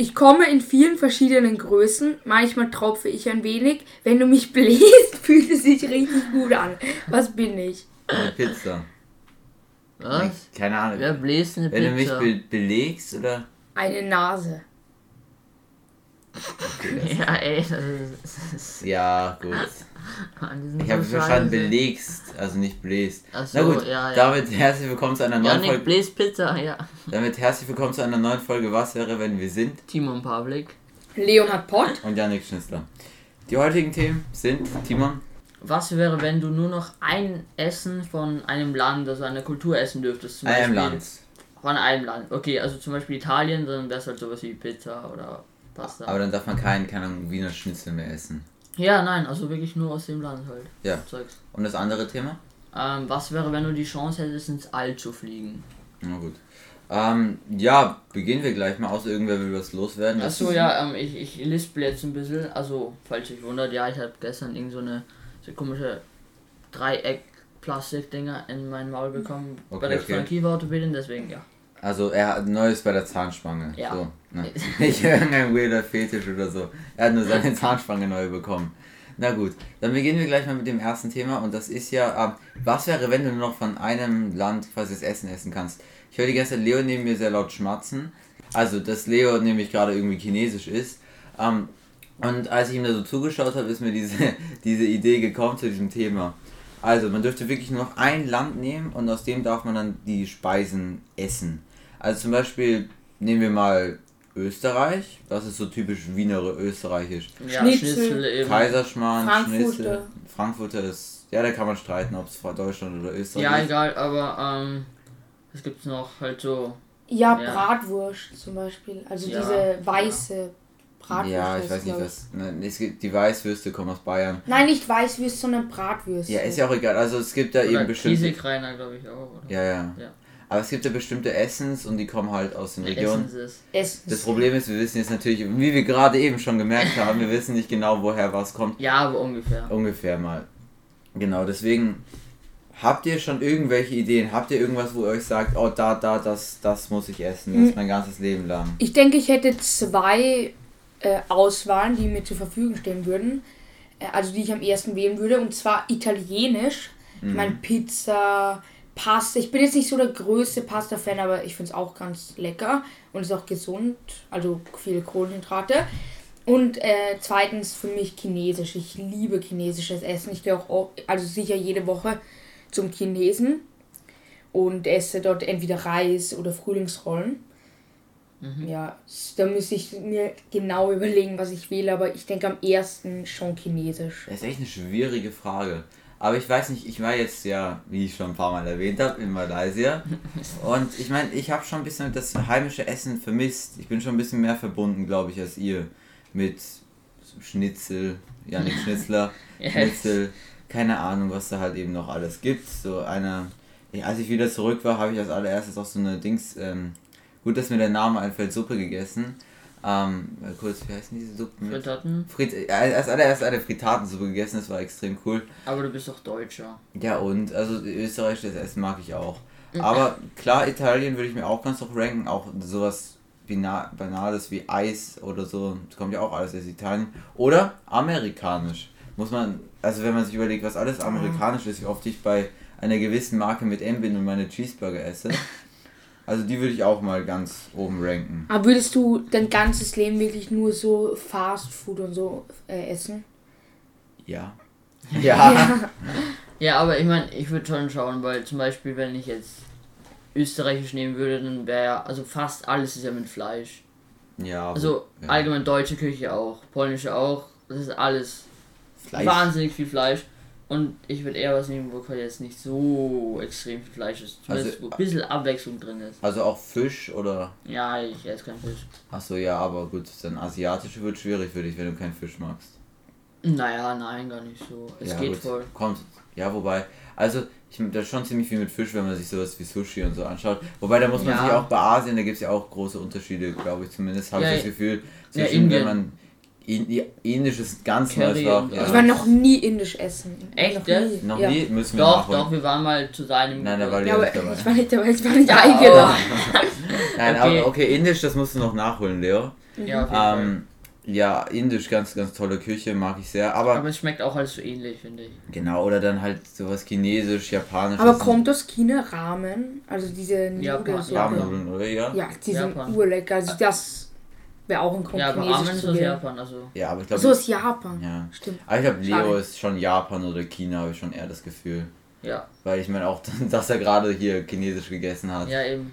Ich komme in vielen verschiedenen Größen. Manchmal tropfe ich ein wenig. Wenn du mich bläst, fühlt es sich richtig gut an. Was bin ich? Eine Pizza. Was? Keine Ahnung. Wer bläst eine Wenn du mich Pizza? be belegst oder. Eine Nase. Ja, ey, das ist, das ist Ja, gut. An diesen Ich habe so verstanden, belegst, also nicht bläst. Ach Na so, gut, ja, ja. damit herzlich willkommen zu einer neuen Janik Folge. bläst Pizza, ja. Damit herzlich willkommen zu einer neuen Folge Was wäre, wenn wir sind? Timon Pavlik. Leonhard Pott. Und Janik Schnitzler. Die heutigen Themen sind, Timon, Was wäre, wenn du nur noch ein Essen von einem Land, also einer Kultur essen dürftest? Zum einem Beispiel- Land. Von einem Land. Okay, also zum Beispiel Italien, dann wäre es halt sowas wie Pizza oder Pasta. Aber dann darf man keinen, keine Ahnung, Wiener Schnitzel mehr essen. Ja, nein, also wirklich nur aus dem Land halt. Ja. Zeugs. Und das andere Thema? Ähm, was wäre, wenn du die Chance hättest, ins All zu fliegen? Na gut. Ähm, ja, beginnen wir gleich mal, außer irgendwer will was loswerden. Achso, ja, ähm, ich, ich lispel jetzt ein bisschen. Also, falls euch wundert, ja, ich habe gestern irgend so eine so komische Dreieck-Plastik-Dinger in mein Maul bekommen. Okay, bei der okay. Kieferorthopädin, deswegen ja. Also er hat Neues bei der Zahnspange. Ja. So, ne? Nicht irgendein weirder Fetisch oder so. Er hat nur seine Zahnspange neu bekommen. Na gut, dann beginnen wir gleich mal mit dem ersten Thema und das ist ja, ähm, was wäre, wenn du nur noch von einem Land quasi das Essen essen kannst? Ich ganze Zeit Leo neben mir sehr laut schmatzen. Also, dass Leo nämlich gerade irgendwie chinesisch ist. Ähm, und als ich ihm da so zugeschaut habe, ist mir diese, diese Idee gekommen zu diesem Thema. Also, man dürfte wirklich nur noch ein Land nehmen und aus dem darf man dann die Speisen essen. Also zum Beispiel nehmen wir mal Österreich. Das ist so typisch Wienere Österreichisch. Ja, Schnitzel. eben. Kaiserschmarrn, Frankfurter. Schnitzel. Frankfurter ist, ja, da kann man streiten, ob es Deutschland oder Österreich Ja, ist. egal, aber ähm, was gibt's noch? Halt so. Ja, Ja. Bratwurst zum Beispiel. Also Ja, diese weiße Bratwurst. Ja, ich weiß nicht was. Ne, es gibt, die Weißwürste kommen aus Bayern. Nein, nicht Weißwürst, sondern Bratwürste. Ja, ist ja auch egal. Also es gibt da Oder eben bestimmte. Kieselkreiner, glaube ich auch. Oder? Ja, ja, Ja. Aber es gibt ja bestimmte Essens und die kommen halt aus den Regionen. Essen sie es. Essen. Das Problem ist, wir wissen jetzt natürlich, wie wir gerade eben schon gemerkt haben, wir wissen nicht genau, woher was kommt. Ja, aber ungefähr. Ungefähr mal. Genau, deswegen habt ihr schon irgendwelche Ideen? Habt ihr irgendwas, wo ihr euch sagt, oh, da, da, das, das muss ich essen, das mein ganzes Leben lang? Ich denke, ich hätte zwei äh, Auswahlen, die mir zur Verfügung stehen würden. Äh, also die ich am ersten wählen würde. Und zwar italienisch. Ich meine Pizza, Pasta. Ich bin jetzt nicht so der größte Pasta-Fan, aber ich finde es auch ganz lecker. Und ist auch gesund. Also viele Kohlenhydrate. Und äh, zweitens für mich chinesisch. Ich liebe chinesisches Essen. Ich gehe auch, au- also sicher jede Woche zum Chinesen und esse dort entweder Reis oder Frühlingsrollen. Ja, s- da müsste ich mir genau überlegen, was ich wähle, aber ich denke am ersten schon chinesisch. Das ist echt eine schwierige Frage. Aber ich weiß nicht, ich war jetzt ja, wie ich schon ein paar Mal erwähnt habe, in Malaysia. Und ich meine, ich habe schon ein bisschen das heimische Essen vermisst. Ich bin schon ein bisschen mehr verbunden, glaube ich, als ihr. Mit Schnitzel, Janik Schnitzler, Yes. Schnitzel, keine Ahnung, was da halt eben noch alles gibt. So eine. Ja, als ich wieder zurück war, habe ich als allererstes auch so eine Dings. Ähm, gut, dass mir der Name einfällt, Suppe gegessen. Ähm, kurz, wie heißen diese Suppen? Fritatten. Frit als allererst eine Fritatensuppe gegessen, das war extrem cool. Aber du bist doch Deutscher. Ja und, also österreichisches Essen mag ich auch. Aber klar, Italien würde ich mir auch ganz hoch ranken, auch sowas Banales wie Eis oder so, das kommt ja auch alles aus Italien. Oder amerikanisch. Muss man, also wenn man sich überlegt, was alles amerikanisch ist, wie oft ich bei einer gewissen Marke mit M bin und meine Cheeseburger esse. Also die würde ich auch mal ganz oben ranken. Aber würdest du dein ganzes Leben wirklich nur so Fast Food und so äh, essen? Ja. Ja. Ja, aber ich meine, ich würde schon schauen, weil zum Beispiel, wenn ich jetzt österreichisch nehmen würde, dann wäre ja, also fast alles ist ja mit Fleisch. Ja. Also ja. allgemein deutsche Küche auch, polnische auch, das ist alles Fleisch. wahnsinnig viel Fleisch. Und ich würde eher was nehmen, wo jetzt nicht so extrem viel Fleisch ist. Zumindest Also- wo ein bisschen Abwechslung drin ist. Also auch Fisch oder Ja, ich esse keinen Fisch. Achso, ja, aber gut, dann asiatische wird schwierig für dich, wenn du keinen Fisch magst. Naja, nein, gar nicht so. Es ja, geht gut. voll. Kommt. Ja, wobei, also ich da schon ziemlich viel mit Fisch, wenn man sich sowas wie Sushi und so anschaut. Wobei da muss man Ja. sich auch bei Asien, da gibt es ja auch große Unterschiede, glaube ich zumindest, habe Ja, ich das Gefühl. ja, Zwischen, Indien. wenn man ja, Indisch ist ganz Curry neues Wort. Ja. Ich war noch nie indisch essen. Echt, Noch ja? nie. noch ja. nie, müssen wir Doch, nachholen. doch, wir waren mal zu seinem. Nein, da war Ja, Leo dabei. ich war nicht dabei, ich war nicht eingeladen. Nein, Okay. aber okay, Indisch, das musst du noch nachholen, Leo. Ja, auf jeden Fall. Ähm, ja, indisch, ganz, ganz tolle Küche, mag ich sehr. Aber, Aber es schmeckt auch alles so ähnlich, finde ich. genau, oder dann halt sowas chinesisch, japanisch. Aber kommt aus China Ramen? Also diese Nudeln. Ramennudeln, oder? Ja. Ja, die sind urlecker. Also das wäre auch ein Grund, Ja, aber Chinesisch Ramen ist aus. Japan, also. Ja, aber ich glaube. So ist Japan. ja. Stimmt. Aber ich glaube, Leo Schade. ist schon Japan oder China, habe ich schon eher das Gefühl. Ja, Weil ich meine auch, dass er gerade hier chinesisch gegessen hat. ja eben.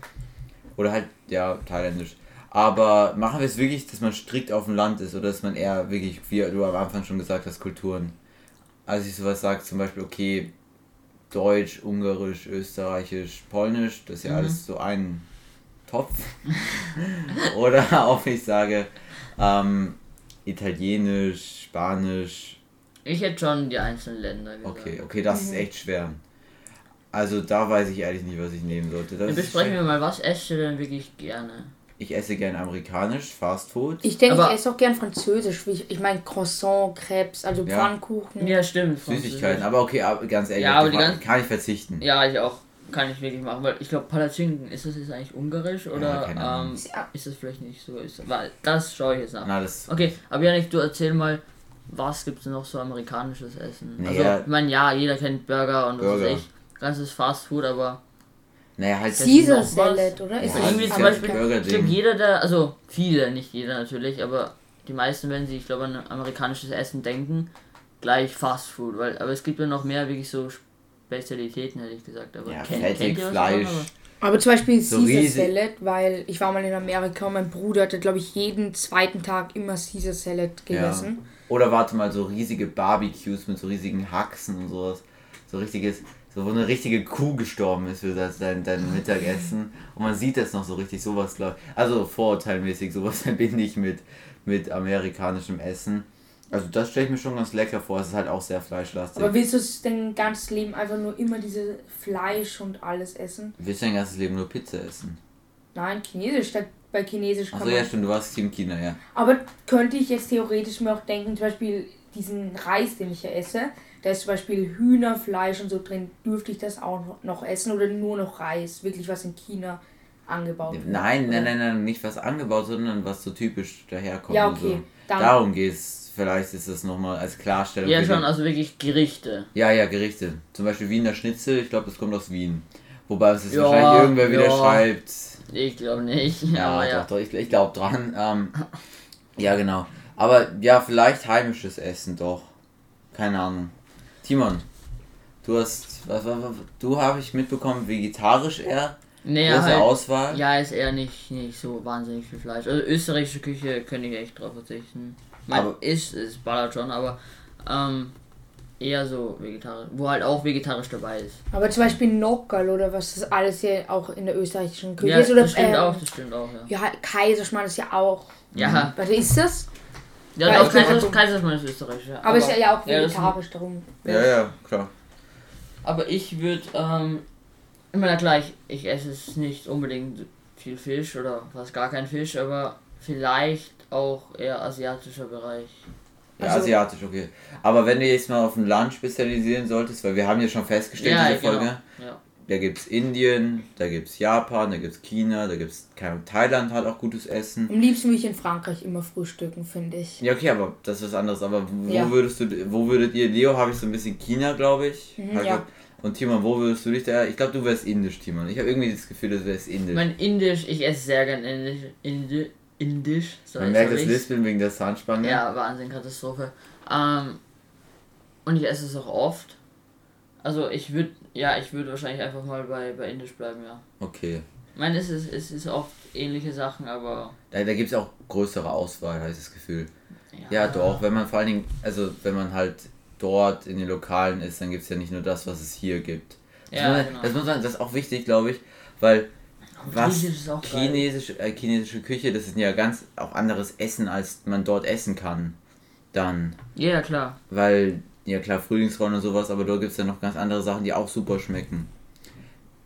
Oder halt, ja, thailändisch. Aber machen wir es wirklich, dass man strikt auf dem Land ist oder dass man eher wirklich, wie du am Anfang schon gesagt hast, Kulturen. Also ich sowas sage, zum Beispiel, okay, Deutsch, Ungarisch, Österreichisch, Polnisch, das ist ja Mhm. alles so ein Topf. oder auch ich sage, ähm, Italienisch, Spanisch, Ich hätte schon die einzelnen Länder gesagt. okay, okay, das ist echt schwer. Also da weiß ich ehrlich nicht, was ich nehmen sollte. Das Dann besprechen wir mal, was esst ihr denn wirklich gerne? Ich esse gern amerikanisch, Fast Food. Ich denke, Aber- ich esse auch gern Französisch. Wie ich, ich meine Croissant, Crepes, also Ja. Pfannkuchen. Ja, stimmt. Süßigkeiten, Französisch. aber okay, aber ganz ehrlich, Ja, aber die die kann- ganzen- kann ich verzichten. Ja, ich auch. Kann ich wirklich machen, weil ich glaube, Palatschinken, ist das jetzt eigentlich ungarisch oder keine Ahnung. ähm, ist das vielleicht nicht so? Ist, weil das schaue ich jetzt nach. Na, das, Okay, aber Janik, du erzähl mal, was gibt es noch so amerikanisches Essen? Naja. Also, ich meine, ja, jeder kennt Burger und was weiß ich. Ganzes Fast Food, aber naja, halt Caesar? Salad, oder? Ist Ja, das irgendwie das zum ist ja Beispiel, ich glaube, jeder, der, also viele, nicht jeder natürlich, aber die meisten, wenn sie, ich glaube, an amerikanisches Essen denken, gleich Fast Food, weil, aber es gibt ja noch mehr wirklich so Spezialitäten, hätte ich gesagt. Aber ja, kennt- fettig, kennt Fleisch. Aber zum Beispiel So Caesar riesig- Salad, weil ich war mal in Amerika und mein Bruder hatte, glaube ich, jeden zweiten Tag immer Caesar Salad gegessen. Oder warte mal, so riesige Barbecues mit so riesigen Haxen und sowas. So richtiges, so wo eine richtige Kuh gestorben ist für das, dein, dein Mittagessen. Und man sieht das noch so richtig, sowas glaube ich. Also vorurteilmäßig, sowas verbinde ich mit, mit amerikanischem Essen. Also das stelle ich mir schon ganz lecker vor. Es ist halt auch sehr fleischlastig. Aber willst du es dein ganzes Leben einfach nur immer diese Fleisch und alles essen? Willst du dein ganzes Leben nur Pizza essen? Nein, Chinesisch. Da, bei Chinesisch kann Achso, ja stimmt, du warst Team China, ja. Aber könnte ich jetzt theoretisch mir auch denken, zum Beispiel diesen Reis, den ich ja esse, da ist zum Beispiel Hühnerfleisch und so drin, dürfte ich das auch noch essen oder nur noch Reis? Wirklich was in China angebaut wird? Nein, nein, nein, nein, nicht was angebaut, sondern was so typisch daherkommt. Ja, okay. So. Darum geht's. Vielleicht ist das nochmal als Klarstellung. Ja, schon, also wirklich Gerichte. Ja, ja, Gerichte. Zum Beispiel Wiener Schnitzel, ich glaube, das kommt aus Wien. Wobei es Ja, wahrscheinlich irgendwer wieder ja. schreibt. Ich glaube nicht. Ja, aber doch, ja. doch, ich, ich glaube dran. Ähm, ja, genau. Aber ja, vielleicht heimisches Essen doch. Keine Ahnung. Timon, du hast, was, was, was, du habe ich mitbekommen, vegetarisch eher. Nee, Große halt, Auswahl. Ja, ist eher nicht, nicht so wahnsinnig viel Fleisch. Also österreichische Küche könnte ich echt drauf verzichten. Mein, Aber- ist, es ballert schon, aber ähm, eher so vegetarisch, wo halt auch vegetarisch dabei ist. aber zum Beispiel Nockerl oder was das alles hier auch in der österreichischen Küche Ja, ist. Oder, das stimmt ähm, auch, das stimmt auch, ja. Ja, Kaiserschmarrn ist ja auch. Ja, Was ist das? ja, Ja, doch, ich glaub, Kaiser, also- Kaiserschmarrn ist österreichisch, ja. Aber, ist ja, ja auch ja, vegetarisch darum. Ja, ja, klar. Aber ich würde, ähm, immer gleich, ich esse es nicht unbedingt viel Fisch oder fast gar kein Fisch, aber vielleicht auch eher asiatischer Bereich. Ja, Also- asiatisch, okay. Aber wenn du jetzt mal auf ein Land spezialisieren solltest, weil wir haben ja schon festgestellt, Ja, diese Folge, genau. Ja. da gibt's Indien, da gibt's Japan, da gibt's China, da gibt's keine Ahnung, Thailand hat auch gutes Essen. Am liebsten will ich in Frankreich immer frühstücken, finde ich. Ja, okay, aber das ist was anderes. Aber wo Ja. würdest du, wo würdet ihr, Leo habe ich so ein bisschen China, glaube ich. Mhm, ja. Und Timon, wo würdest du dich da? Ich glaube, du wärst indisch, Timon. Ich habe irgendwie das Gefühl, du wärst indisch. Mein Indisch, ich esse sehr gern Indisch. Indi, Indisch. So Man merkt das. Lispeln wegen der Zahnspange. Ja, Wahnsinn, Katastrophe. Ähm, und ich esse es auch oft. Also ich würde, ja, ich würde wahrscheinlich einfach mal bei, bei Indisch bleiben, ja. Okay. Ich meine, es ist, es ist oft ähnliche Sachen, aber Da, da gibt es auch größere Auswahl, habe ich das Gefühl. Ja, doch. Wenn man vor allen Dingen, also wenn man halt dort in den Lokalen ist, dann gibt es ja nicht nur das, was es hier gibt. Das, Ja, muss, man, genau. das muss man, das ist auch wichtig, glaube ich, weil was Griechisch ist auch geil. chinesische, äh, chinesische Küche, das ist ja ganz auch anderes Essen, als man dort essen kann. Dann, Ja, ja, klar. weil, ja klar, Frühlingsrollen und sowas, aber dort gibt es ja noch ganz andere Sachen, die auch super schmecken.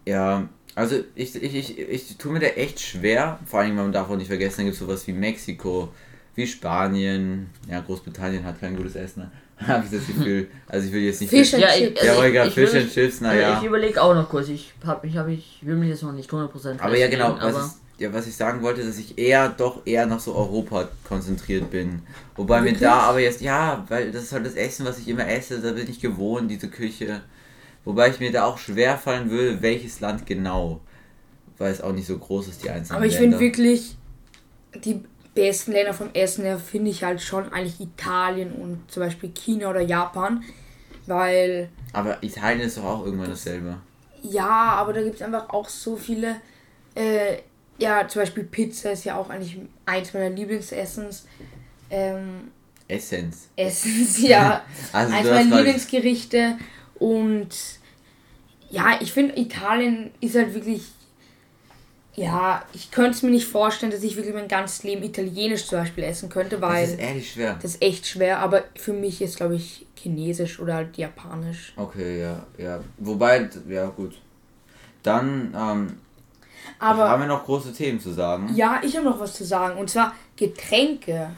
Ja, also ich, ich, ich, ich tue mir da echt schwer, vor allem, weil man darf auch nicht vergessen, da gibt es sowas wie Mexiko, wie Spanien, ja, Großbritannien hat kein gutes Essen, habe ich das Gefühl. Also ich will jetzt nicht... Fisch and Ja, ich- Chips. ja, also aber egal, ich Fish and Chips, naja. ich überlege auch noch kurz. Ich hab, ich habe, ich will mich jetzt noch nicht 100% Aber ja, genau, was ist, ja, was ich sagen wollte, dass ich eher doch eher nach so Europa konzentriert bin. Wobei mir Wirklich? da aber jetzt, ja, weil das ist halt das Essen, was ich immer esse, da bin ich gewohnt, diese Küche. Wobei ich mir da auch schwer fallen würde, welches Land genau. Weil es auch nicht so groß ist, die einzelnen Aber ich finde wirklich, die besten Länder vom Essen her finde ich halt schon eigentlich Italien und zum Beispiel China oder Japan. Weil, Aber Italien ist doch auch irgendwann dasselbe. ja, aber da gibt es einfach auch so viele. Äh, ja, zum Beispiel Pizza ist ja auch eigentlich eins meiner Lieblingsessens. Ähm, Essenz. Essens, ja. Also eins meiner Lieblingsgerichte. Und ja, ich finde Italien ist halt wirklich. Ja, ich könnte es mir nicht vorstellen, dass ich wirklich mein ganzes Leben Italienisch zum Beispiel essen könnte, Das weil ist ehrlich schwer. das ist echt schwer. Aber für mich ist, glaube ich, Chinesisch oder halt Japanisch. Okay, ja, ja. Wobei, ja gut. Dann ähm, Aber haben wir noch große Themen zu sagen. ja, ich habe noch was zu sagen. Und zwar Getränke.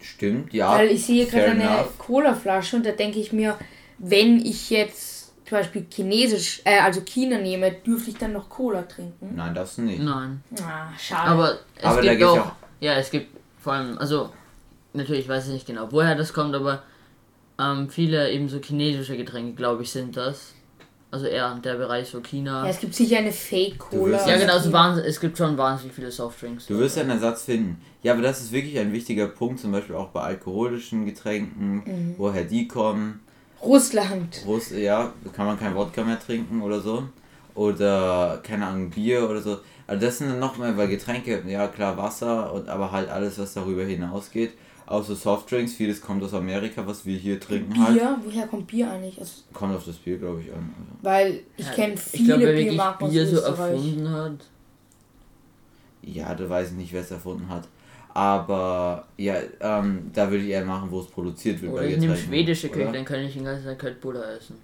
Stimmt, ja. Weil ich sehe gerade eine. Colaflasche und da denke ich mir, wenn ich jetzt zum Beispiel Chinesisch, äh, also China nehme, dürfte ich dann noch Cola trinken? Nein, das nicht. Nein. Ah, schade. Aber es Aber da gibt auch, ja auch- ja, es gibt vor allem, also natürlich weiß ich nicht genau, woher das kommt, aber ähm, viele eben so chinesische Getränke, glaube ich, sind das. Also eher der Bereich so China. ja, es gibt sicher eine Fake-Cola. Ja, genau, so China. wahnsinnig, es gibt schon wahnsinnig viele Softdrinks. Du wirst einen Ersatz finden. Ja, aber das ist wirklich ein wichtiger Punkt, zum Beispiel auch bei alkoholischen Getränken, Mhm. woher die kommen. Russland. Russ, ja, kann man kein Wodka mehr trinken oder so. Oder, keine Ahnung, Bier oder so. Also das sind dann nochmal, weil Getränke, ja klar, Wasser, und aber halt alles, was darüber hinausgeht. Außer Softdrinks, vieles kommt aus Amerika, was wir hier trinken halt. Bier? Woher kommt Bier eigentlich? Also, Kommt auf das Bier, glaube ich, an. Also. weil ich kenne Ich viele glaube, wer wirklich Biermarken aus Bier so erfunden hat. Ja, da weiß ich nicht, wer es erfunden hat. Aber ja, ähm, da würde ich eher machen, wo es produziert wird. Oder bei ich nehme Getränken, schwedische oder? Küche, dann kann ich den ganzen Tag Köttbullar essen.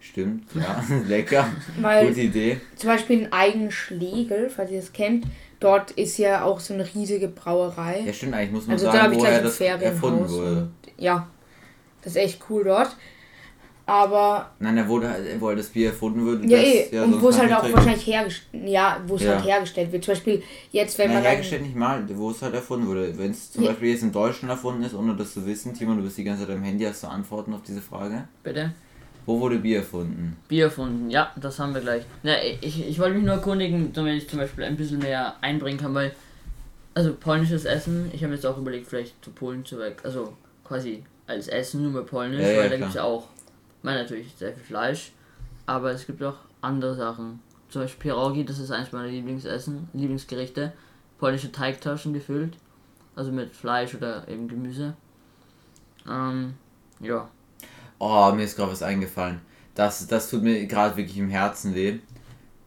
Stimmt, ja, lecker. Weil Gute Idee. zum Beispiel in Eigenschlegel, falls ihr das kennt, dort ist ja auch so eine riesige Brauerei. Ja, stimmt, eigentlich muss man Also da sagen, habe ich gleich woher ein das erfunden wurde. Und, ja, das ist echt cool dort. Aber Nein, er wurde halt, wo er das Bier erfunden wurde. Ja, das, eh. ja, und wo es halt auch trinken. wahrscheinlich hergestellt, ja, wo es Ja. halt hergestellt wird. Zum Beispiel jetzt, wenn Nein, man hergestellt nicht mal, wo es halt erfunden wurde. Wenn es zum Ja. Beispiel jetzt in Deutschland erfunden ist, ohne das zu wissen, Timon, du bist die ganze Zeit am Handy, hast du Antworten auf diese Frage? Bitte? Wo wurde Bier erfunden? Bier erfunden, ja, das haben wir gleich. Na, ich, ich wollte mich nur erkundigen, damit ich zum Beispiel ein bisschen mehr einbringen kann, weil, also polnisches Essen, ich habe jetzt auch überlegt, vielleicht zu Polen zu weg, also quasi als Essen nur bei Polnisch, Ja, ja, weil da gibt es ja auch, ich meine natürlich sehr viel Fleisch, aber es gibt auch andere Sachen. Zum Beispiel Pierogi, das ist eins meiner Lieblingsessen, Lieblingsgerichte. Polnische Teigtaschen gefüllt, also mit Fleisch oder eben Gemüse. Ähm, ja. Oh, mir ist gerade was eingefallen. Das, das tut mir gerade wirklich im Herzen weh.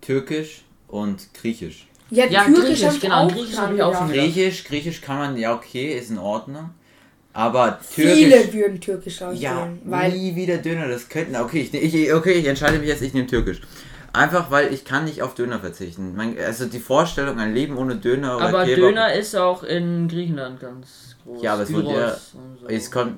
Türkisch und Griechisch. ja, Ja, Türkisch Griechisch, habe genau, auch Griechisch dran hab ich auch schon Griechisch, Griechisch kann man, ja okay, ist in Ordnung. Aber Türkisch. Viele würden Türkisch Ja, auswählen, weil nie wieder Döner, das könnten. Okay, ich, ich, okay, ich entscheide mich jetzt, ich nehme Türkisch. Einfach weil ich kann nicht auf Döner verzichten. Mein, also die Vorstellung, ein Leben ohne Döner oder Aber Kebab, Döner ist auch in Griechenland ganz groß. Ja, aber es wurde ja- Gyros so. Es kommt.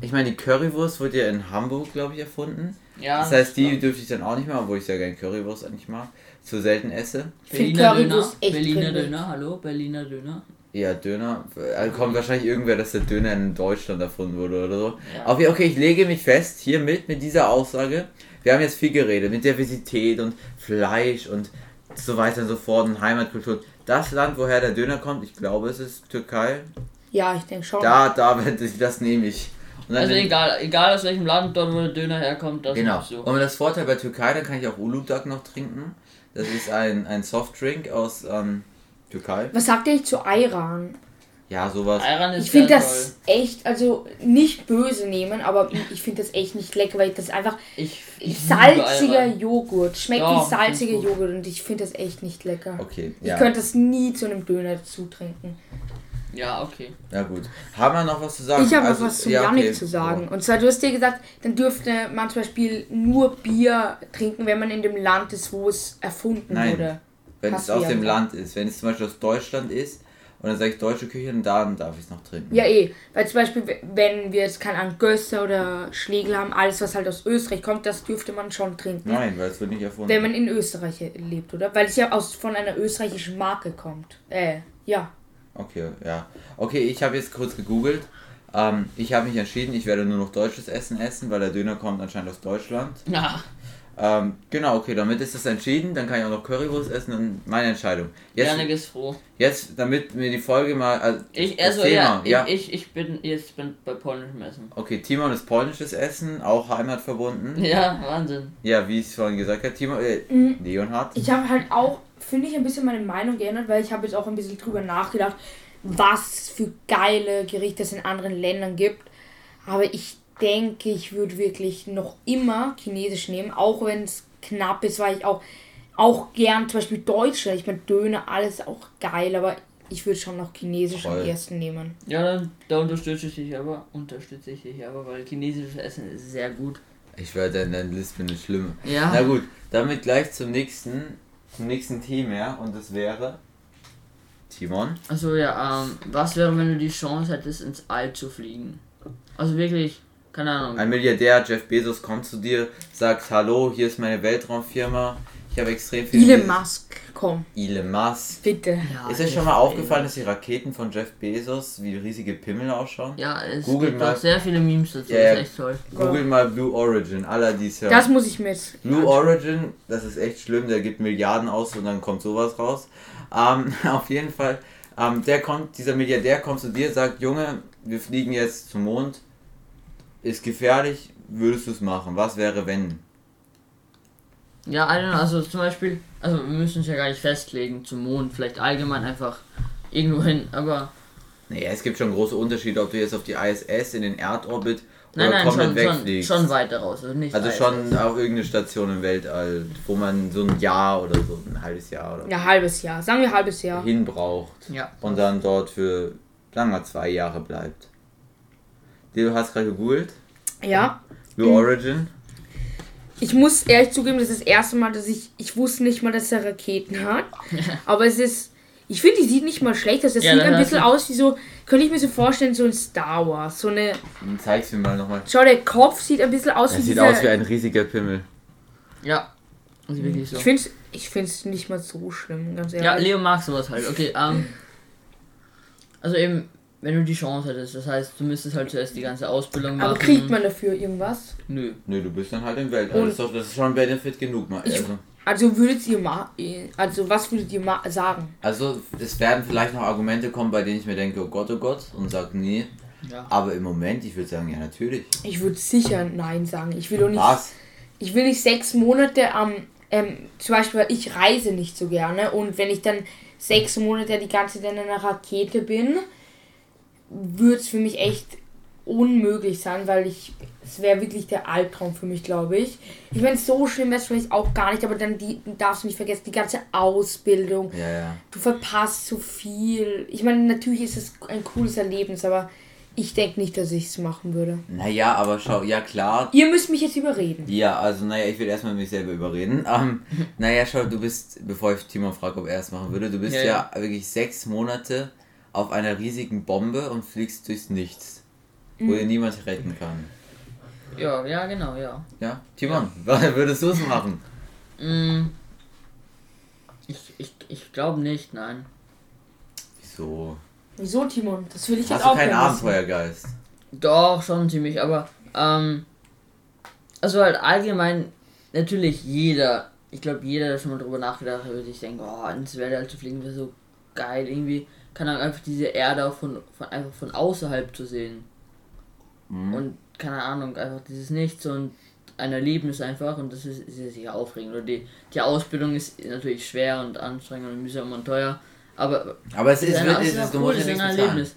Ich meine, die Currywurst wurde ja in Hamburg, glaube ich, erfunden. ja, Das heißt, die dürfte ich dann auch nicht mehr, obwohl ich sehr gerne Currywurst eigentlich mag. Zu selten esse. Berliner Döner, Currywurst echt Berliner. Döner, hallo, Berliner Döner. Ja, Döner. äh, Kommt wahrscheinlich irgendwer, dass der Döner in Deutschland erfunden wurde oder so. Ja. Okay, okay, ich lege mich fest hiermit, mit dieser Aussage. Wir haben jetzt viel geredet mit Diversität und Fleisch und so weiter und so fort und Heimatkultur. Das Land, woher der Döner kommt, ich glaube, es ist Türkei. ja, ich denke schon. Da, da, das nehme ich. Also egal, egal aus welchem Land dort wo der Döner herkommt, das Genau. nimmst du. Und das Vorteil bei Türkei, dann kann ich auch Uludag noch trinken. Das ist ein, ein Softdrink aus ähm, Türkei. Was sagt ihr eigentlich zu Ayran? Ja, sowas. Ayran ist Ich finde das echt, also nicht böse nehmen, aber ich finde das echt nicht lecker, weil das einfach toll. Ich, ich salziger. Joghurt. Schmeckt Ja, wie salziger. Joghurt und ich finde das echt nicht lecker. Okay, Ich ja. könnte das nie zu einem Döner dazu trinken. Ja, okay. Ja gut. Haben wir noch was zu sagen? Ich habe Also, noch was zu ja, Janik okay. zu sagen. Und zwar, du hast dir gesagt, dann dürfte man zum Beispiel nur Bier trinken, wenn man in dem Land ist, wo es erfunden Nein. wurde. Wenn es aus dem. Land ist. Wenn es zum Beispiel aus Deutschland ist und dann sage ich deutsche Küche dann darf ich es noch trinken. Ja, eh. Weil zum Beispiel, wenn wir jetzt keine Ahnung, Gösser oder Schlegel haben, alles was halt aus Österreich kommt, das dürfte man schon trinken. Nein, weil es wird nicht erfunden. Wenn man in Österreich lebt, oder? Weil es ja aus von einer österreichischen Marke kommt. Äh, ja. Okay, ja. Okay, ich habe jetzt kurz gegoogelt. Ähm, ich habe mich entschieden, ich werde nur noch deutsches Essen essen, weil der Döner kommt anscheinend aus Deutschland. Ja. Ähm, genau, okay, damit ist das entschieden. Dann kann ich auch noch Currywurst essen und meine Entscheidung. Jetzt, Janik ist froh. jetzt damit mir die Folge mal. Also Ich, also ja, Thema, ich, Ich, ich bin jetzt bin bei polnischem Essen. Okay, Timon ist polnisches Essen, auch heimatverbunden. Ja, Wahnsinn. Ja, wie ich es vorhin gesagt habe, Timon, äh, Mhm. Leonhard. Ich habe halt auch, finde ich, ein bisschen meine Meinung geändert, weil ich habe jetzt auch ein bisschen drüber nachgedacht, was für geile Gerichte es in anderen Ländern gibt. Aber ich denke, ich würde wirklich noch immer Chinesisch nehmen, auch wenn es knapp ist, weil ich auch, auch gern zum Beispiel Deutsch, ich meine Döner, alles auch geil, aber ich würde schon noch Chinesisch Voll. am ersten nehmen. Ja, dann, da unterstütze ich dich aber, unterstütze ich dich aber, weil chinesisches Essen ist sehr gut. Ich werde in deiner Liste eine schlimme. Ja. Na gut, damit gleich zum nächsten, zum nächsten Thema und das wäre Timon. Also ja, ähm, was wäre, wenn du die Chance hättest, ins All zu fliegen? Also wirklich, keine Ahnung. Ein Milliardär, Jeff Bezos, kommt zu dir, sagt, hallo, hier ist meine Weltraumfirma. Ich habe extrem viel... Elon Musk, komm, Elon Musk. bitte. Ja, Ist euch schon mal aufgefallen, dass die Raketen von Jeff Bezos wie riesige Pimmel ausschauen? Ja, es Google gibt mal. auch sehr viele Memes dazu, Ja, ja. ist echt toll. Google mal Blue Origin, aller die es hören. Das muss ich jetzt. Blue Origin, das ist echt schlimm, der gibt Milliarden aus und dann kommt sowas raus. Ähm, auf jeden Fall, ähm, der kommt, dieser Milliardär kommt zu dir, sagt, Junge, wir fliegen jetzt zum Mond, ist gefährlich, würdest du es machen? Was wäre wenn? Ja, I don't know, also zum Beispiel, also wir müssen uns ja gar nicht festlegen zum Mond, vielleicht allgemein einfach irgendwo hin, aber Naja, es gibt schon große Unterschiede, ob du jetzt auf die ISS, in den Erdorbit oder nein, nein, komplett schon, schon, wegfliegst. schon weiter raus, also nicht also ISS. schon auf irgendeine Station im Weltall, wo man so ein Jahr oder so, ein halbes Jahr oder Ja, halbes Jahr. Sagen wir halbes Jahr. hin braucht. Ja. und dann dort für, sagen wir, zwei Jahre bleibt. Du hast gerade gegoogelt, Ja. Blue Origin. Ich muss ehrlich zugeben, das ist das erste Mal, dass ich. Ich wusste nicht mal, dass er Raketen hat. Aber es ist. Ich finde, die sieht nicht mal schlecht aus. Das Ja, sieht dann ein bisschen aus wie so. Könnte ich mir so vorstellen, so ein Star Wars. So eine. Hm, Zeig's mir mal nochmal. Schau, der Kopf sieht ein bisschen aus Es wie sieht dieser. aus wie ein riesiger Pimmel. Ja. So. ich finde es ich find's nicht mal so schlimm, ganz ehrlich. Ja, Leo mag sowas halt. Okay, ähm. Also eben, wenn du die Chance hättest, das heißt, du müsstest halt zuerst die ganze Ausbildung machen. Aber kriegt man dafür irgendwas? Nö. Nö, du bist dann halt im Weltall. Und- Das ist, doch, das ist schon Benefit genug. Mal. Ich- Also, Also würdet ihr mal. Also was würdet ihr mal sagen? also, es werden vielleicht noch Argumente kommen, bei denen ich mir denke, oh Gott, oh Gott, und sag nee. Ja. Aber im Moment, ich würde sagen, ja, natürlich. Ich würde sicher Nein sagen. Ich will doch nicht. Was? ich will nicht sechs Monate am, ähm, zum Beispiel, weil ich reise nicht so gerne und wenn ich dann sechs Monate die ganze Zeit in einer Rakete bin, würde es für mich echt unmöglich sein, weil ich, es wäre wirklich der Albtraum für mich, glaube ich. Ich meine, so schlimm wäre es vielleicht auch gar nicht, aber dann die, darfst du nicht vergessen, die ganze Ausbildung, Ja, ja. du verpasst so viel. Ich meine, natürlich ist es ein cooles Erlebnis, aber ich denke nicht, dass ich es machen würde. Naja, aber schau, ja klar, Ihr müsst mich jetzt überreden. Ja, also naja, ich will erstmal mich selber überreden. Ähm, naja, schau, du bist, bevor ich Timon frage, ob er es machen würde, du bist Ja, ja, wirklich sechs Monate auf einer riesigen Bombe und fliegst durchs Nichts, wo dir niemand retten kann. Ja, ja, genau, ja. Ja, Timon, würdest du es machen? Mm. Ich, ich, ich glaube nicht, nein. Wieso? Wieso, Timon? Das will ich Hast jetzt du auch keinen gerne wissen. Abenteuergeist? Doch, schon ziemlich, aber ähm, also halt allgemein natürlich jeder, ich glaube jeder, der schon mal drüber nachgedacht hat, würde sich denken, oh, ins Weltall zu fliegen wäre so geil, irgendwie kann dann einfach diese Erde auch von, von einfach von außerhalb zu sehen. Mhm. Und keine Ahnung, einfach dieses Nichts und ein Erlebnis einfach und das ist, ist ja sicher aufregend. Und die, die Ausbildung ist natürlich schwer und anstrengend und mühsam und teuer, aber Aber es ist, ein- wird, es ist ist, cool, ist ein. Erlebnis.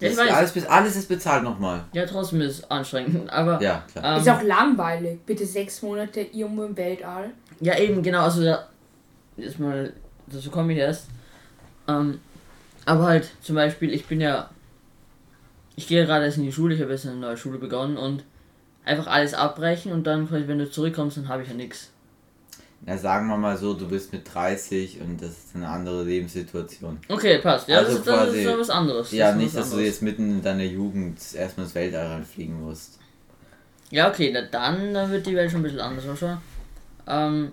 Ja, ich ist weiß. alles, alles ist bezahlt nochmal. Ja, trotzdem ist es anstrengend, aber Ja, klar. ähm, Ist auch langweilig. Bitte sechs Monate irgendwo im Weltall. Ja, eben, genau, also da, jetzt mal, dazu komme ich erst. Ähm, aber halt, zum Beispiel, ich bin ja, ich gehe gerade erst in die Schule, ich habe jetzt eine neue Schule begonnen und einfach alles abbrechen und dann, wenn du zurückkommst, dann habe ich ja nichts. Na, sagen wir mal so, du bist mit 30 und das ist eine andere Lebenssituation. Okay, passt. Ja, Also das, ist- das quasi- ist ja was anderes. Ja, das nicht, dass du anderes. jetzt mitten in deiner Jugend erstmal ins Weltall reinfliegen musst. Ja, okay, na, dann, dann wird die Welt schon ein bisschen anders ausschauen. Ähm,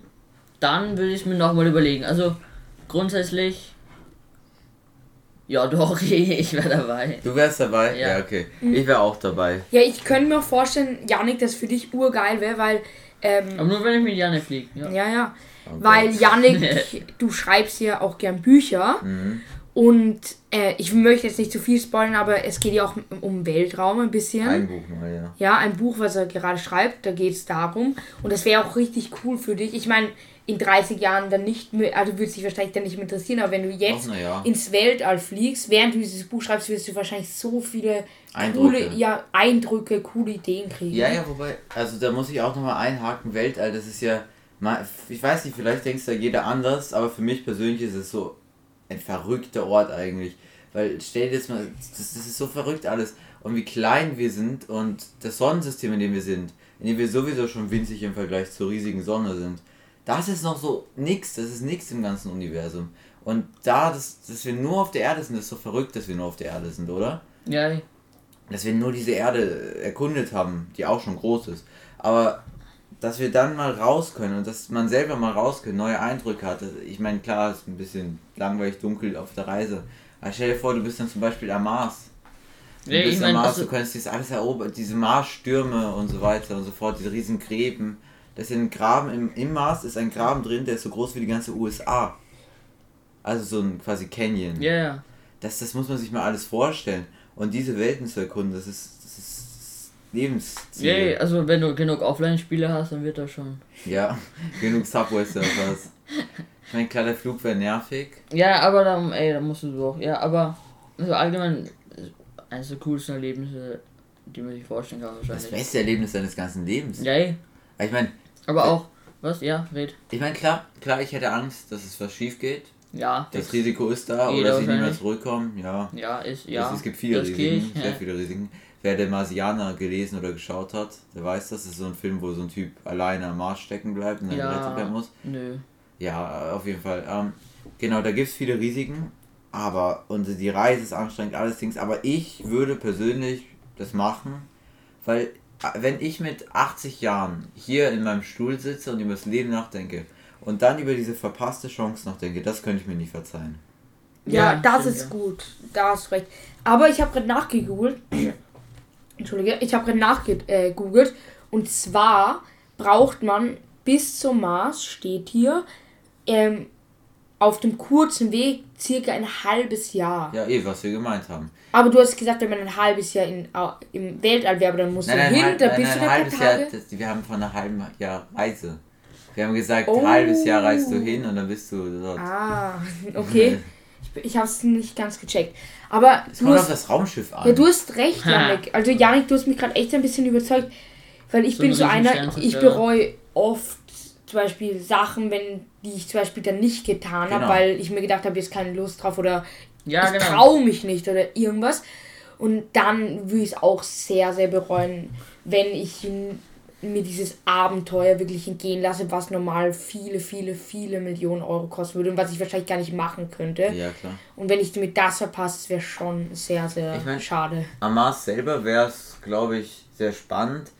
dann würde ich mir nochmal überlegen. Also, grundsätzlich. Ja, doch, ich wäre dabei. Du wärst dabei? Ja. Ja, okay. Ich wäre auch dabei. Ja, ich könnte mir auch vorstellen, Janik, dass für dich urgeil wäre, weil, ähm, Aber nur wenn ich mit Janne fliege. Ja. ja, ja, Oh weil Gott. Janik, du schreibst ja auch gern Bücher Mhm. und äh, ich möchte jetzt nicht zu viel spoilern, aber es geht ja auch um Weltraum ein bisschen. Ein Buch mal, ja. Ja, ein Buch, was er gerade schreibt, da geht es darum. Und das wäre auch richtig cool für dich. Ich meine, in 30 Jahren dann nicht mehr, also würde dich wahrscheinlich dann nicht mehr interessieren, aber wenn du jetzt Ach, ja. ins Weltall fliegst, während du dieses Buch schreibst, wirst du wahrscheinlich so viele Eindrücke. coole ja, Eindrücke, coole Ideen kriegen. Ja, ja, wobei, also da muss ich auch nochmal einhaken, Weltall, das ist ja, ich weiß nicht, vielleicht denkst da jeder anders, aber für mich persönlich ist es so ein verrückter Ort eigentlich. Weil stell dir jetzt mal, das, das ist so verrückt alles. Und wie klein wir sind und das Sonnensystem, in dem wir sind, in dem wir sowieso schon winzig im Vergleich zur riesigen Sonne sind, das ist noch so nix, das ist nix im ganzen Universum. Und da, dass, dass wir nur auf der Erde sind, ist so verrückt, dass wir nur auf der Erde sind, oder? Ja, dass wir nur diese Erde erkundet haben, die auch schon groß ist. Aber dass wir dann mal raus können und dass man selber mal raus kann, neue Eindrücke hat. Ich meine, klar, es ist ein bisschen langweilig dunkel auf der Reise. Aber stell dir vor, du bist dann zum Beispiel am Mars. Du Ja, bist ich am mein, Mars, also- du kannst dieses alles erobern, diese Marsstürme und so weiter und so fort, diese riesen Gräben. Das ist ein Graben, im, im Mars ist ein Graben drin, der ist so groß wie die ganze USA. Also so ein quasi Canyon. ja, ja. Das, das muss man sich mal alles vorstellen. Und diese Welten zu erkunden, das ist, das ist Lebensziel. Ja, ja, also wenn du genug Offline-Spiele hast, dann wird das schon. Ja, genug Subway Surfers. Ich meine, klar, der Flug wäre nervig. Ja, aber dann, ey, da musst du auch. Ja, aber also allgemein eines der coolsten Erlebnisse, die man sich vorstellen kann Das wahrscheinlich. beste Erlebnis deines ganzen Lebens. Ja, ey, Ich meine, aber auch, was? Ja, red. ich meine, klar, klar, ich hätte Angst, dass es was schief geht. Ja, Das Risiko ist da oder dass ich nicht mehr wahrscheinlich. zurückkomme. Ja. Ja, ist, ja. es, es gibt viele das Risiken, ich, sehr ja. viele Risiken. Wer der Marsianer gelesen oder geschaut hat, der weiß das. Das ist so ein Film, wo so ein Typ alleine am Mars stecken bleibt und dann gerettet werden Ja, muss. nö. Ja, auf jeden Fall. Ähm, genau, da gibt es viele Risiken, aber und die Reise ist anstrengend, alles Dings. Aber ich würde persönlich das machen, weil wenn ich mit 80 Jahren hier in meinem Stuhl sitze und über das Leben nachdenke und dann über diese verpasste Chance nachdenke, das könnte ich mir nicht verzeihen. Ja, Ja, das stimmt, ist ja. gut. Da hast du recht. Aber ich habe gerade nachgegoogelt. Entschuldige, ich habe gerade nachgegoogelt. Und zwar braucht man bis zum Mars, steht hier, ähm, auf dem kurzen Weg circa ein halbes Jahr. Ja, eh, was wir gemeint haben. Aber du hast gesagt, wenn man ein halbes Jahr in, im Weltall wäre, dann musst du Nein, nein, hin, da bist nein, du ein halbes Jahr, das, wir haben von einem halben Jahr Reise. Wir haben gesagt, Oh. ein halbes Jahr reist du hin und dann bist du dort. Ah, okay. Ich, ich habe es nicht ganz gecheckt. Aber Es du kommt auf hast, das Raumschiff an. ja, du hast recht. Janik. Also Janik, du hast mich gerade echt ein bisschen überzeugt. Weil ich So bin so einer, ich bereue oft zum Beispiel Sachen, wenn die ich zum Beispiel dann nicht getan habe, Genau. weil ich mir gedacht habe, jetzt keine Lust drauf oder Ja, ich genau. traue mich nicht oder irgendwas. Und dann würde ich es auch sehr, sehr bereuen, wenn ich mir dieses Abenteuer wirklich entgehen lasse, was normal viele, viele, viele Millionen Euro kosten würde und was ich wahrscheinlich gar nicht machen könnte. ja, klar. Und wenn ich mit das verpasse, wäre schon sehr, sehr Ich mein- schade. Am Mars selber wäre es, glaube ich, sehr spannend.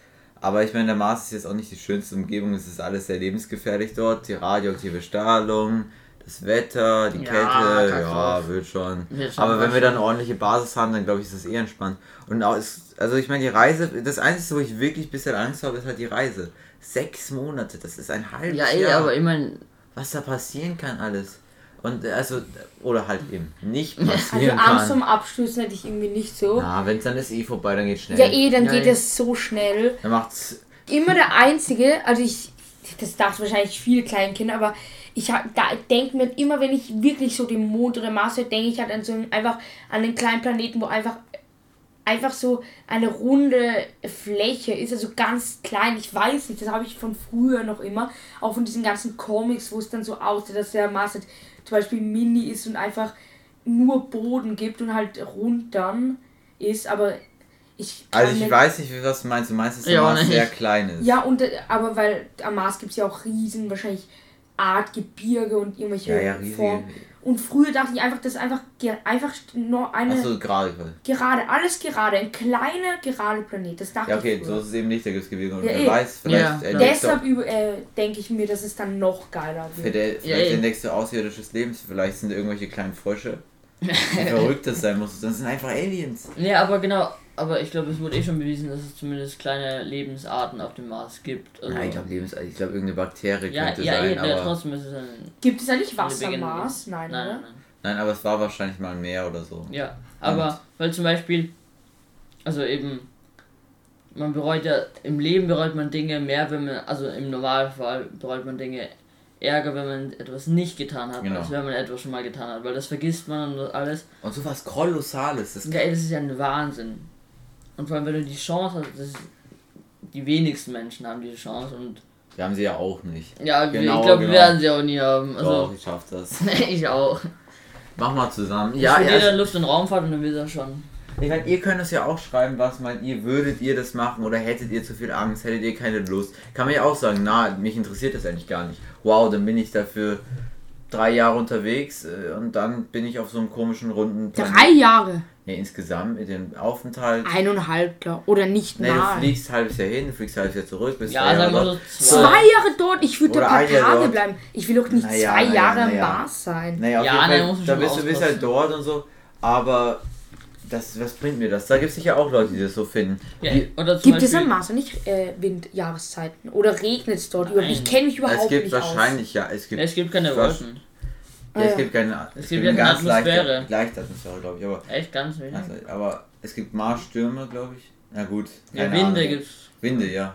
Aber ich meine, der Mars ist jetzt auch nicht die schönste Umgebung. Es ist alles sehr lebensgefährlich dort. Die radioaktive Strahlung, das Wetter, die Ja, Kälte, ja, wird schon. Wird schon Aber wenn wir dann eine ordentliche Basis haben, dann glaube ich, ist es eher entspannt. Und auch ist, also ich meine, die Reise, das Einzige, wo ich wirklich bisher Angst habe, ist halt die Reise. Sechs Monate, das ist ein halbes Ja, ey, Jahr. aber ich meine, was da passieren kann alles. Und äh, also, oder halt eben nicht Also passieren Angst kann. vom Abschluss hätte ich irgendwie nicht so. Na, wenn es dann ist eh vorbei, dann geht's schnell. Ja, eh, dann Ja, geht eh. es so schnell. Dann macht's. Immer der Einzige, also ich, das dachten wahrscheinlich viele Kleinkinder, aber ich denke mir immer, wenn ich wirklich so den Mond oder Mars höre, denke ich halt an so einen, einfach an den kleinen Planeten, wo einfach einfach so eine runde Fläche ist, also ganz klein. Ich weiß nicht, das habe ich von früher noch immer, auch von diesen ganzen Comics, wo es dann so aussieht, dass der Mars halt zum Beispiel mini ist und einfach nur Boden gibt und halt dann ist, aber ich Also ich weiß nicht, was du meinst. Du meinst, dass der Ja, Mars sehr klein ist. ja, und aber weil am Mars gibt es ja auch riesen, wahrscheinlich Art Gebirge und irgendwelche Ja, ja. Formen. Und früher dachte ich einfach, das ist einfach, einfach nur eine Achso, gerade. gerade, alles gerade, ein kleiner gerade Planet. Das dachte Ja, okay, ich so früher. ist es eben nicht, es Gebirge. Und Ja, wer weiß, vielleicht Ja, Deshalb über- äh, denke ich mir, dass es dann noch geiler Für wird. der, Ja, vielleicht ey. entdeckst du außerirdisches Leben, vielleicht sind irgendwelche kleinen Frösche. Wie verrückt das sein muss. Das sind einfach Aliens. Ja, aber genau, aber ich glaube, es wurde eh schon bewiesen, dass es zumindest kleine Lebensarten auf dem Mars gibt. Also, Nein, ich glaube, Lebens ich glaube, irgendeine Bakterie ja, könnte ja, sein, ja, aber. trotzdem ist es ein. Gibt es eigentlich Wasser am Mars? Nein, nein, oder? nein, aber es war wahrscheinlich mal ein Meer oder so. Ja, aber weil zum Beispiel, also eben, man bereut ja, im Leben bereut man Dinge mehr, wenn man, also im Normalfall bereut man Dinge ärger, wenn man etwas nicht getan hat, Genau. als wenn man etwas schon mal getan hat, weil das vergisst man und alles. Und so was Kolossales. Das Ja, ey, das ist ja ein Wahnsinn. Und vor allem, wenn du die Chance hast, das ist, die wenigsten Menschen haben diese Chance und wir haben sie ja auch nicht. ja, Genau, ich glaube, genau. wir werden sie auch nie haben. Doch, Also, ich schaff das. ich auch. Mach mal zusammen. Ja, Ja, ich ja. ja, Luft- und Raumfahrt und dann will er schon. Ich meine, ihr könnt es ja auch schreiben, was meint ihr, würdet ihr das machen oder hättet ihr zu viel Angst, hättet ihr keine Lust? Kann man ja auch sagen, na, mich interessiert das eigentlich gar nicht. Wow, dann bin ich dafür drei Jahre unterwegs äh, und dann bin ich auf so einem komischen runden Drei Jahre. Nee, insgesamt mit dem Aufenthalt. Eineinhalb, glaub Oder nicht Nee, du nahe. fliegst ein halbes Jahr hin, du fliegst ein halbes Jahr zurück, bist Ja, sagen wir so Zwei. Jahre dort? Ich würde ein paar Tage dort. bleiben. Ich will doch nicht Naja, zwei naja, Jahre am naja. Mars sein. Naja, auf Ja, jeden nein, Fall, muss man da bist du bist halt dort und so, aber das, was bringt mir das? Da gibt es sicher auch Leute, die das so finden. Ja, Gibt es Beispiel, am Mars nicht äh, Windjahreszeiten? Oder regnet es dort überhaupt? Ich Nein. kenne mich überhaupt es gibt nicht wahrscheinlich, ja, es gibt, Es gibt keine? Wolken. Ah, ja, es ja. gibt keine, Es gibt ja eine keine ganz leichte, Atmosphäre. leichte Atmosphäre, glaube ich, aber, Echt ganz wenig. also, aber es gibt Marsstürme, glaube ich. Na gut, Ja, Winde Ahnung. gibt's. Winde, ja.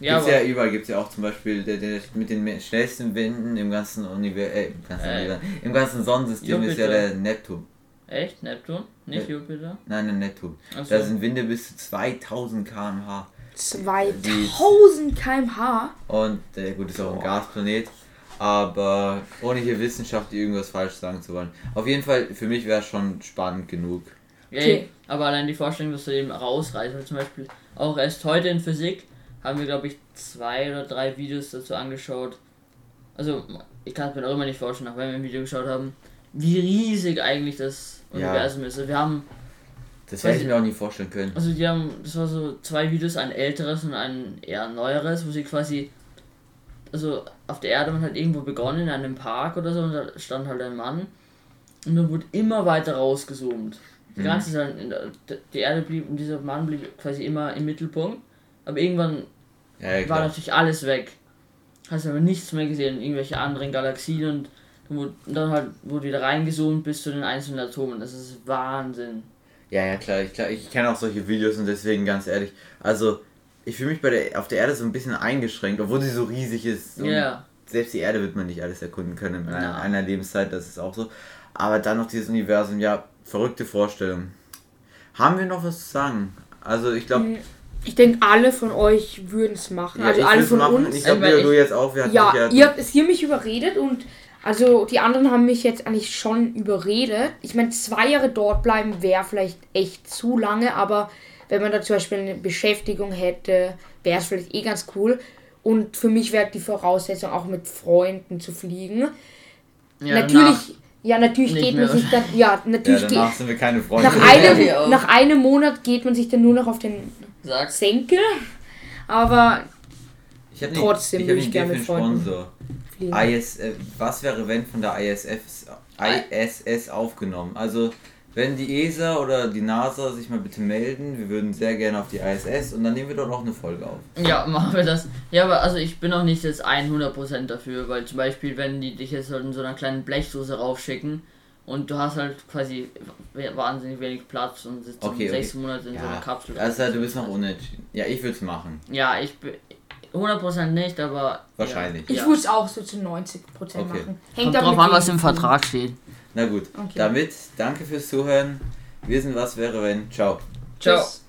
Ja, gibt's ja überall, gibt es ja auch zum Beispiel der, der mit den schnellsten Winden im ganzen Universum, äh, im ganzen, Äh, Universum, im ganzen Sonnensystem ist ja Jupiter. der Neptun. echt? Neptun? Nicht Ja. Jupiter? Nein, der Neptun. Achso. Da sind Winde bis zu 2000 km/h. 2000 km/h. Und äh, gut, ist auch ein Gasplanet. Aber ohne hier Wissenschaft irgendwas falsch sagen zu wollen. Auf jeden Fall, für mich wäre es schon spannend genug. Ja, Okay. aber allein die Vorstellung, dass du eben rausreist, weil zum Beispiel auch erst heute in Physik haben wir, glaube ich, zwei oder drei Videos dazu angeschaut. Also, ich kann es mir auch immer nicht vorstellen, auch wenn wir ein Video geschaut haben, wie riesig eigentlich das Ja. Universum ist. Also wir haben, Das hätte ich mir auch nie vorstellen können. also die haben, das war so zwei Videos, ein älteres und ein eher neueres, wo sie quasi, also auf der Erde man hat irgendwo begonnen, in einem Park oder so, und da stand halt ein Mann und dann wurde immer weiter rausgezoomt. Die Mhm. ganze Zeit, die Erde blieb, und dieser Mann blieb quasi immer im Mittelpunkt, aber irgendwann Ja, ja war natürlich alles weg. Hast aber nichts mehr gesehen, irgendwelche anderen Galaxien und dann wurde, dann halt wurde wieder reingezoomt bis zu den einzelnen Atomen. Das ist Wahnsinn. Ja, ja, klar. Ich, klar, ich kenne auch solche Videos und deswegen ganz ehrlich. Also, ich fühle mich bei der, auf der Erde so ein bisschen eingeschränkt, obwohl sie so riesig ist. Ja. Selbst die Erde wird man nicht alles erkunden können in einer, einer Lebenszeit, das ist auch so. Aber dann noch dieses Universum, ja, verrückte Vorstellung. Haben wir noch was zu sagen? Also, ich glaube, Ich denke, alle von euch würden es machen. ja, also ich alle von machen. uns. Ich glaube, du jetzt auch. Wir Ja, ihr habt es hier mich überredet und also die anderen haben mich jetzt eigentlich schon überredet. Ich meine, zwei Jahre dort bleiben wäre vielleicht echt zu lange, aber wenn man da zum Beispiel eine Beschäftigung hätte, wäre es vielleicht eh ganz cool. Und für mich wäre die Voraussetzung auch mit Freunden zu fliegen. Ja, natürlich, ja, natürlich geht man sich dann, ja, ja, natürlich danach geht, sind wir keine Freunde. nach Ja, einem, nach einem Monat geht man sich dann nur noch auf den sag's. Senkel. Aber Ich hab Trotzdem ich würde ich gerne mit Freunden Sponsor. fliegen. IS, äh, was wäre, wenn von der ISF, ISS aufgenommen? Also, wenn die ESA oder die NASA sich mal bitte melden, wir würden sehr gerne auf die ISS und dann nehmen wir dort auch eine Folge auf. Ja, machen wir das. Ja, aber also ich bin auch nicht jetzt 100% dafür, weil zum Beispiel, wenn die dich jetzt halt in so einer kleinen Blechdose raufschicken und du hast halt quasi wahnsinnig wenig Platz und sitzt Okay, dann okay. sechs Monate in so einer Kapsel. Also, du bist noch unentschieden. Ja, ich würde es machen. Ja, ich bin 100% nicht, aber. Wahrscheinlich. Ich Ja. würde es auch so zu 90% Okay. machen. Kommt aber drauf an, was im. Vertrag steht. Na gut, Okay. damit danke fürs Zuhören. Wir sind Was wäre wenn. Ciao. Ciao. Tschüss.